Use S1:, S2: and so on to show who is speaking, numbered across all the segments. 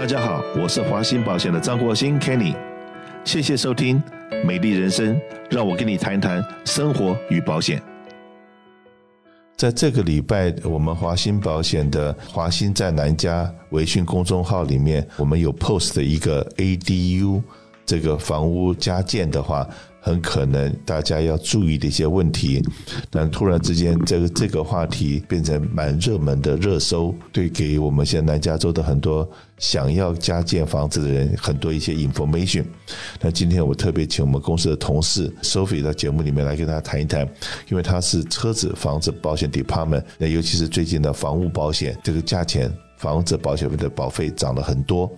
S1: 大家好，我是华鑫保险的张国兴 Kenny，谢谢收听《美丽人生》，让我跟你谈谈生活与保险。在这个礼拜，我们华鑫保险的华鑫在南家微信公众号里面，我们有 post 的一个 ADU 这个房屋加建的话。很可能大家要注意的一些问题，但突然之间，这个这个话题变成蛮热门的热搜，对给我们现在南加州的很多想要加建房子的人很多一些 information。那今天我特别请我们公司的同事 Sophie 到节目里面来跟大家谈一谈，因为他是车子房子保险 department，那尤其是最近的房屋保险这个价钱。房子保险费的保费涨了很多，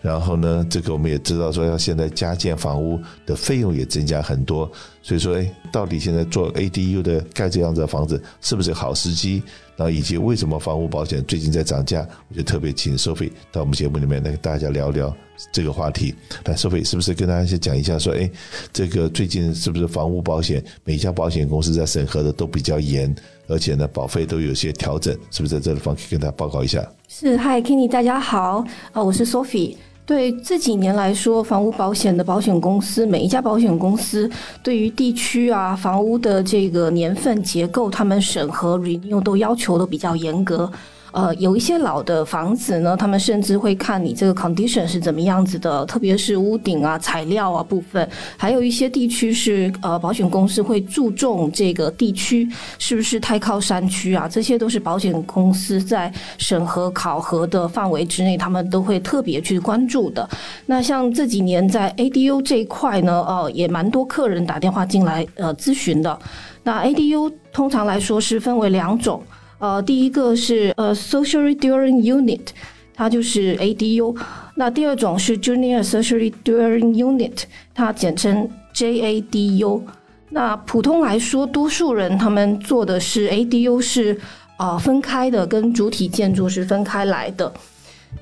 S1: 然后呢，这个我们也知道说，要现在加建房屋的费用也增加很多，所以说，哎，到底现在做 ADU 的盖这样子的房子是不是好时机？然后以及为什么房屋保险最近在涨价？我就特别请 Sophie 到我们节目里面来跟大家聊聊这个话题。来，Sophie 是不是跟大家先讲一下说，哎，这个最近是不是房屋保险每家保险公司在审核的都比较严？而且呢，保费都有些调整，是不是在这个方可以跟大家报告一下？
S2: 是，Hi Kenny，大家好，啊，我是 Sophie。对这几年来说，房屋保险的保险公司，每一家保险公司对于地区啊、房屋的这个年份结构，他们审核 renew 都要求都比较严格。呃，有一些老的房子呢，他们甚至会看你这个 condition 是怎么样子的，特别是屋顶啊、材料啊部分。还有一些地区是呃，保险公司会注重这个地区是不是太靠山区啊，这些都是保险公司在审核考核的范围之内，他们都会特别去关注的。那像这几年在 ADU 这一块呢，呃，也蛮多客人打电话进来呃咨询的。那 ADU 通常来说是分为两种。呃，第一个是呃，Social Dwelling Unit，它就是 ADU。那第二种是 Junior Social Dwelling Unit，它简称 JADU。那普通来说，多数人他们做的是 ADU，是啊分开的，跟主体建筑是分开来的。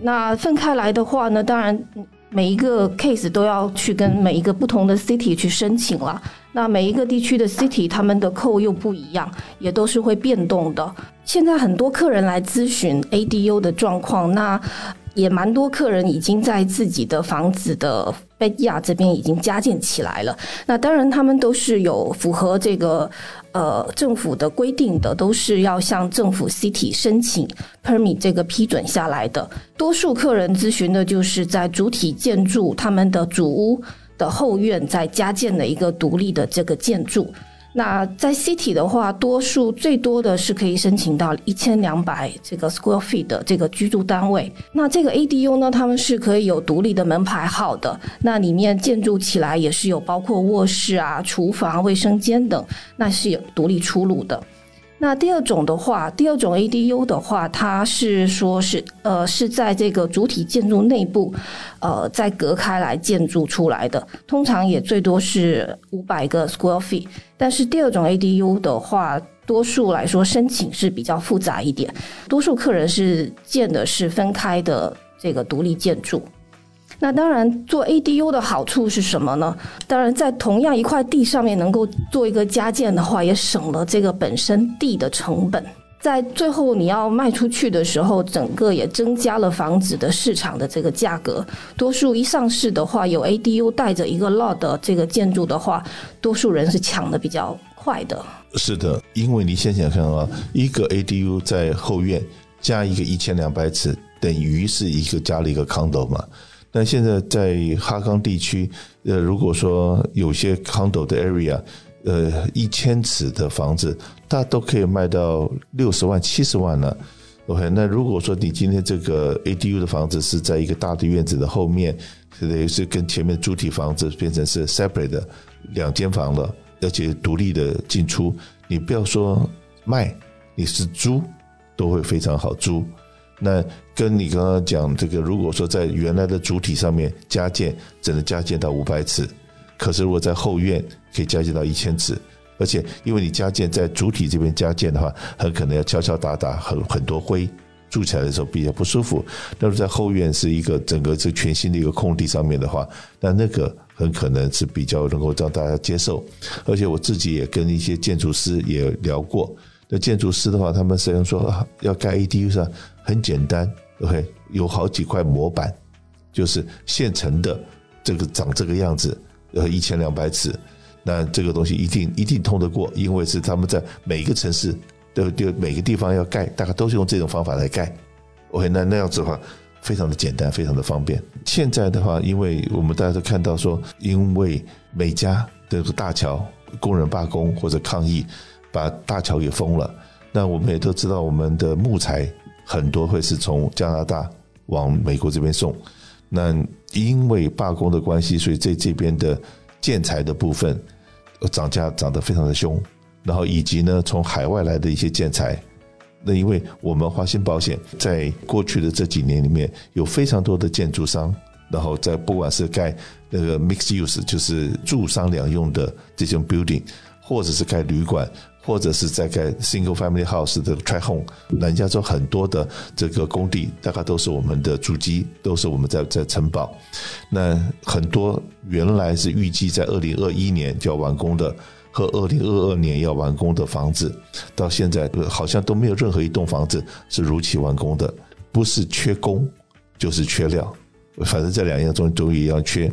S2: 那分开来的话呢，当然每一个 case 都要去跟每一个不同的 city 去申请了。那每一个地区的 city，他们的扣又不一样，也都是会变动的。现在很多客人来咨询 ADU 的状况，那也蛮多客人已经在自己的房子的 backyard 这边已经加建起来了。那当然，他们都是有符合这个呃政府的规定的，都是要向政府 city 申请 permit 这个批准下来的。多数客人咨询的就是在主体建筑他们的主屋。的后院在加建的一个独立的这个建筑。那在 city 的话，多数最多的是可以申请到一千两百这个 square feet 的这个居住单位。那这个 ADU 呢，他们是可以有独立的门牌号的。那里面建筑起来也是有包括卧室啊、厨房、卫生间等，那是有独立出入的。那第二种的话，第二种 ADU 的话，它是说是呃是在这个主体建筑内部，呃再隔开来建筑出来的，通常也最多是五百个 square feet。但是第二种 ADU 的话，多数来说申请是比较复杂一点，多数客人是建的是分开的这个独立建筑。那当然，做 ADU 的好处是什么呢？当然，在同样一块地上面能够做一个加建的话，也省了这个本身地的成本。在最后你要卖出去的时候，整个也增加了房子的市场的这个价格。多数一上市的话，有 ADU 带着一个 lot 的这个建筑的话，多数人是抢的比较快的。
S1: 是的，因为你先想看啊，一个 ADU 在后院加一个一千两百尺，等于是一个加了一个 condo 嘛。但现在在哈冈地区，呃，如果说有些 condo 的 area，呃，一千尺的房子，大都可以卖到六十万、七十万了。OK，那如果说你今天这个 ADU 的房子是在一个大的院子的后面，等于是跟前面主体房子变成是 separate 的两间房了，而且独立的进出，你不要说卖，你是租都会非常好租。那跟你刚刚讲这个，如果说在原来的主体上面加建，只能加建到五百尺，可是如果在后院可以加建到一千尺，而且因为你加建在主体这边加建的话，很可能要敲敲打打，很很多灰，住起来的时候比较不舒服。那么在后院是一个整个这全新的一个空地上面的话，那那个很可能是比较能够让大家接受。而且我自己也跟一些建筑师也聊过。那建筑师的话，他们虽然说要盖 ADU 上很简单，OK，有好几块模板就是现成的这个长这个样子，呃，一千两百尺，那这个东西一定一定通得过，因为是他们在每一个城市的就每个地方要盖，大概都是用这种方法来盖。OK，那那样子的话，非常的简单，非常的方便。现在的话，因为我们大家都看到说，因为每家这个大桥工人罢工或者抗议，把大桥给封了。那我们也都知道，我们的木材很多会是从加拿大往美国这边送。那因为罢工的关系，所以在这边的建材的部分涨价涨得非常的凶。然后以及呢，从海外来的一些建材，那因为我们华鑫保险在过去的这几年里面有非常多的建筑商，然后在不管是盖那个 mixed use，就是住商两用的这种 building，或者是盖旅馆。或者是在盖 single family house 的 try home，南加州很多的这个工地，大概都是我们的主机，都是我们在在承包。那很多原来是预计在二零二一年就要完工的，和二零二二年要完工的房子，到现在好像都没有任何一栋房子是如期完工的，不是缺工就是缺料，反正这两样东西都一样缺。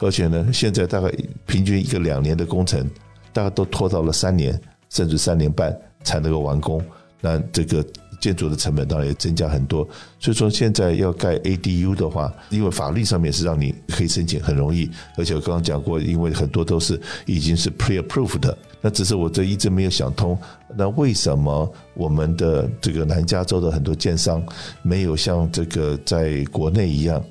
S1: 而且呢，现在大概平均一个两年的工程，大概都拖到了三年。甚至三年半才能够完工，那这个建筑的成本当然也增加很多。所以说现在要盖 ADU 的话，因为法律上面是让你可以申请很容易，而且我刚刚讲过，因为很多都是已经是 pre-approved 的。那只是我这一直没有想通，那为什么我们的这个南加州的很多建商没有像这个在国内一样，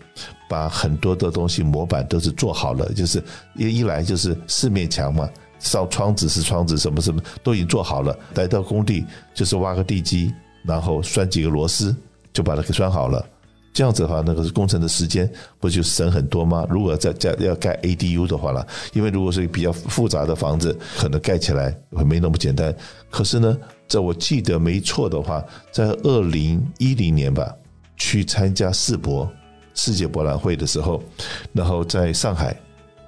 S1: 把很多的东西模板都是做好了，就是一一来就是四面墙嘛。烧窗子是窗子，什么什么都已经做好了。来到工地就是挖个地基，然后拴几个螺丝，就把它给拴好了。这样子的话，那个工程的时间不就省很多吗？如果再加要盖 ADU 的话了，因为如果是比较复杂的房子，可能盖起来会没那么简单。可是呢，在我记得没错的话，在二零一零年吧，去参加世博世界博览会的时候，然后在上海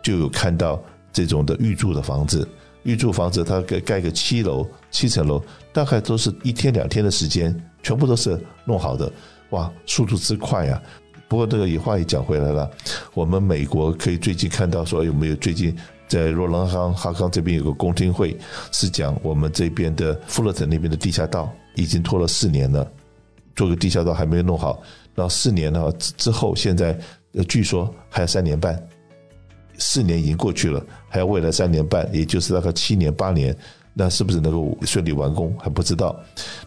S1: 就有看到。这种的预住的房子，预住房子，它盖盖个七楼、七层楼，大概都是一天两天的时间，全部都是弄好的，哇，速度之快啊！不过这个也话也讲回来了，我们美国可以最近看到说有没有最近在洛兰康哈康这边有个公听会，是讲我们这边的富勒城那边的地下道已经拖了四年了，做个地下道还没有弄好，然后四年呢之后，现在据说还有三年半。四年已经过去了，还要未来三年半，也就是大概七年八年，那是不是能够顺利完工还不知道。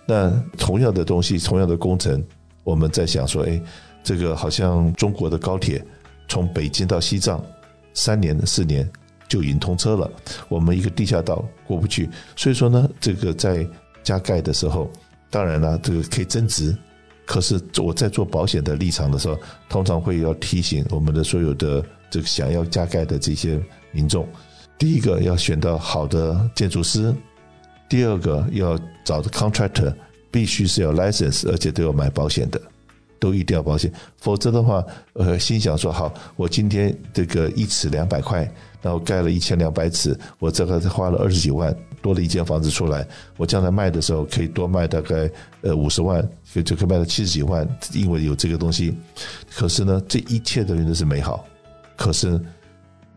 S1: 那同样的东西，同样的工程，我们在想说，哎，这个好像中国的高铁从北京到西藏，三年四年就已经通车了，我们一个地下道过不去。所以说呢，这个在加盖的时候，当然了，这个可以增值。可是我在做保险的立场的时候，通常会要提醒我们的所有的。这个想要加盖的这些民众，第一个要选到好的建筑师，第二个要找的 contractor 必须是要 license，而且都要买保险的，都一定要保险，否则的话，呃，心想说好，我今天这个一尺两百块，然后盖了一千两百尺，我这个花了二十几万，多了一间房子出来，我将来卖的时候可以多卖大概呃五十万，就就可以卖到七十几万，因为有这个东西。可是呢，这一切的人都是美好。可是，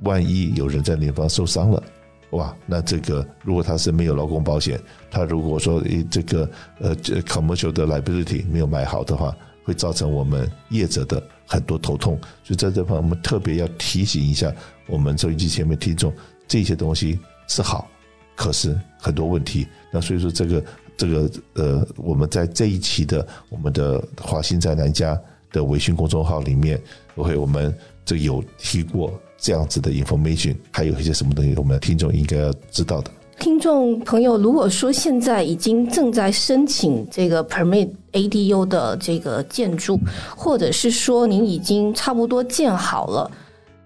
S1: 万一有人在那方受伤了，哇，那这个如果他是没有劳工保险，他如果说这个呃这 commercial 的 liability 没有买好的话，会造成我们业者的很多头痛。所以在这方面我们特别要提醒一下我们收音机前面听众，这些东西是好，可是很多问题。那所以说这个这个呃，我们在这一期的我们的华兴在南家的微信公众号里面我会我们。这有提过这样子的 information，还有一些什么东西，我们听众应该要知道的。
S2: 听众朋友，如果说现在已经正在申请这个 permit ADU 的这个建筑，或者是说您已经差不多建好了。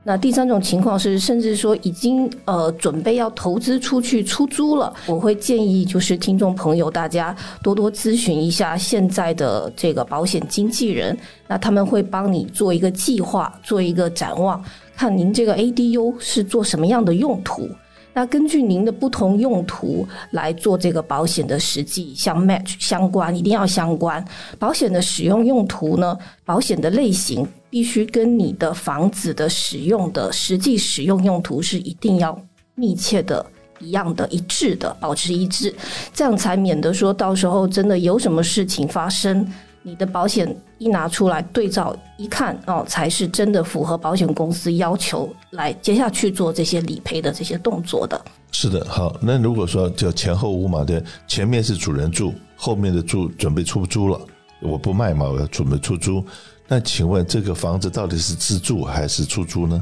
S2: 那第三种情况是，甚至说已经呃准备要投资出去出租了，我会建议就是听众朋友大家多多咨询一下现在的这个保险经纪人，那他们会帮你做一个计划，做一个展望，看您这个 ADU 是做什么样的用途。那根据您的不同用途来做这个保险的实际相 match 相关，一定要相关。保险的使用用途呢，保险的类型必须跟你的房子的使用的实际使用用途是一定要密切的一样的一致的，保持一致，这样才免得说到时候真的有什么事情发生。你的保险一拿出来对照一看哦，才是真的符合保险公司要求来接下去做这些理赔的这些动作的。
S1: 是的，好，那如果说叫前后屋嘛，对，前面是主人住，后面的住准备出租了，我不卖嘛，我要准备出租。那请问这个房子到底是自住还是出租呢？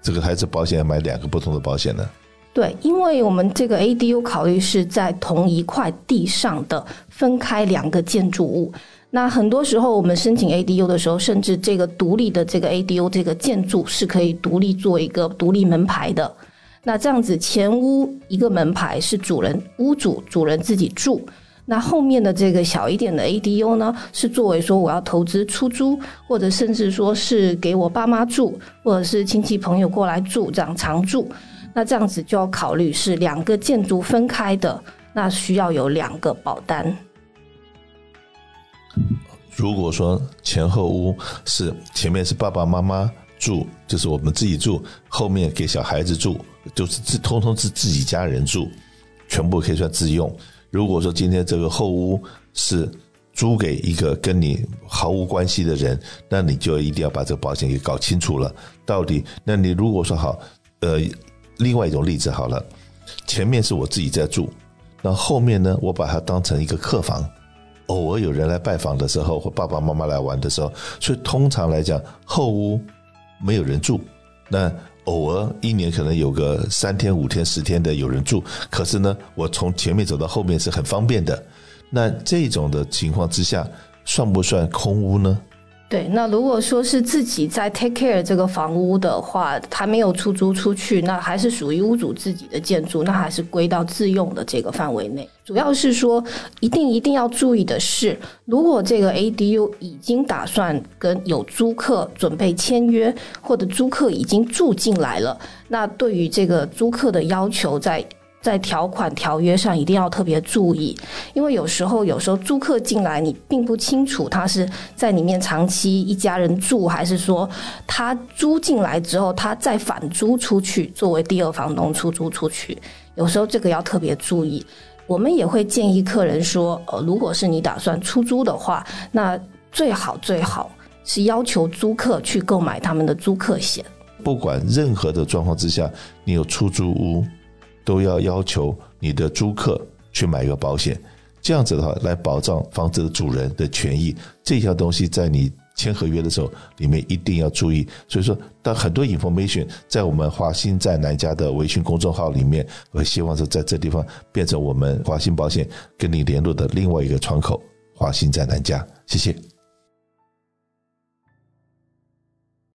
S1: 这个还是保险要买两个不同的保险呢？
S2: 对，因为我们这个 ADU 考虑是在同一块地上的分开两个建筑物。那很多时候，我们申请 ADU 的时候，甚至这个独立的这个 ADU 这个建筑是可以独立做一个独立门牌的。那这样子，前屋一个门牌是主人屋主主人自己住，那后面的这个小一点的 ADU 呢，是作为说我要投资出租，或者甚至说是给我爸妈住，或者是亲戚朋友过来住这样常住。那这样子就要考虑是两个建筑分开的，那需要有两个保单。
S1: 如果说前后屋是前面是爸爸妈妈住，就是我们自己住，后面给小孩子住，就是自通通是自己家人住，全部可以算自用。如果说今天这个后屋是租给一个跟你毫无关系的人，那你就一定要把这个保险给搞清楚了。到底，那你如果说好，呃，另外一种例子好了，前面是我自己在住，那后面呢，我把它当成一个客房。偶尔有人来拜访的时候，或爸爸妈妈来玩的时候，所以通常来讲，后屋没有人住。那偶尔一年可能有个三天、五天、十天的有人住，可是呢，我从前面走到后面是很方便的。那这种的情况之下，算不算空屋呢？
S2: 对，那如果说是自己在 take care 这个房屋的话，还没有出租出去，那还是属于屋主自己的建筑，那还是归到自用的这个范围内。主要是说，一定一定要注意的是，如果这个 ADU 已经打算跟有租客准备签约，或者租客已经住进来了，那对于这个租客的要求在。在条款条约上一定要特别注意，因为有时候有时候租客进来，你并不清楚他是在里面长期一家人住，还是说他租进来之后他再反租出去，作为第二房东出租出去。有时候这个要特别注意。我们也会建议客人说，呃，如果是你打算出租的话，那最好最好是要求租客去购买他们的租客险。
S1: 不管任何的状况之下，你有出租屋。都要要求你的租客去买一个保险，这样子的话来保障房子的主人的权益。这些东西在你签合约的时候，里面一定要注意。所以说，当很多 information 在我们华新在南家的微信公众号里面，我希望是在这地方变成我们华新保险跟你联络的另外一个窗口。华新在南家，谢谢。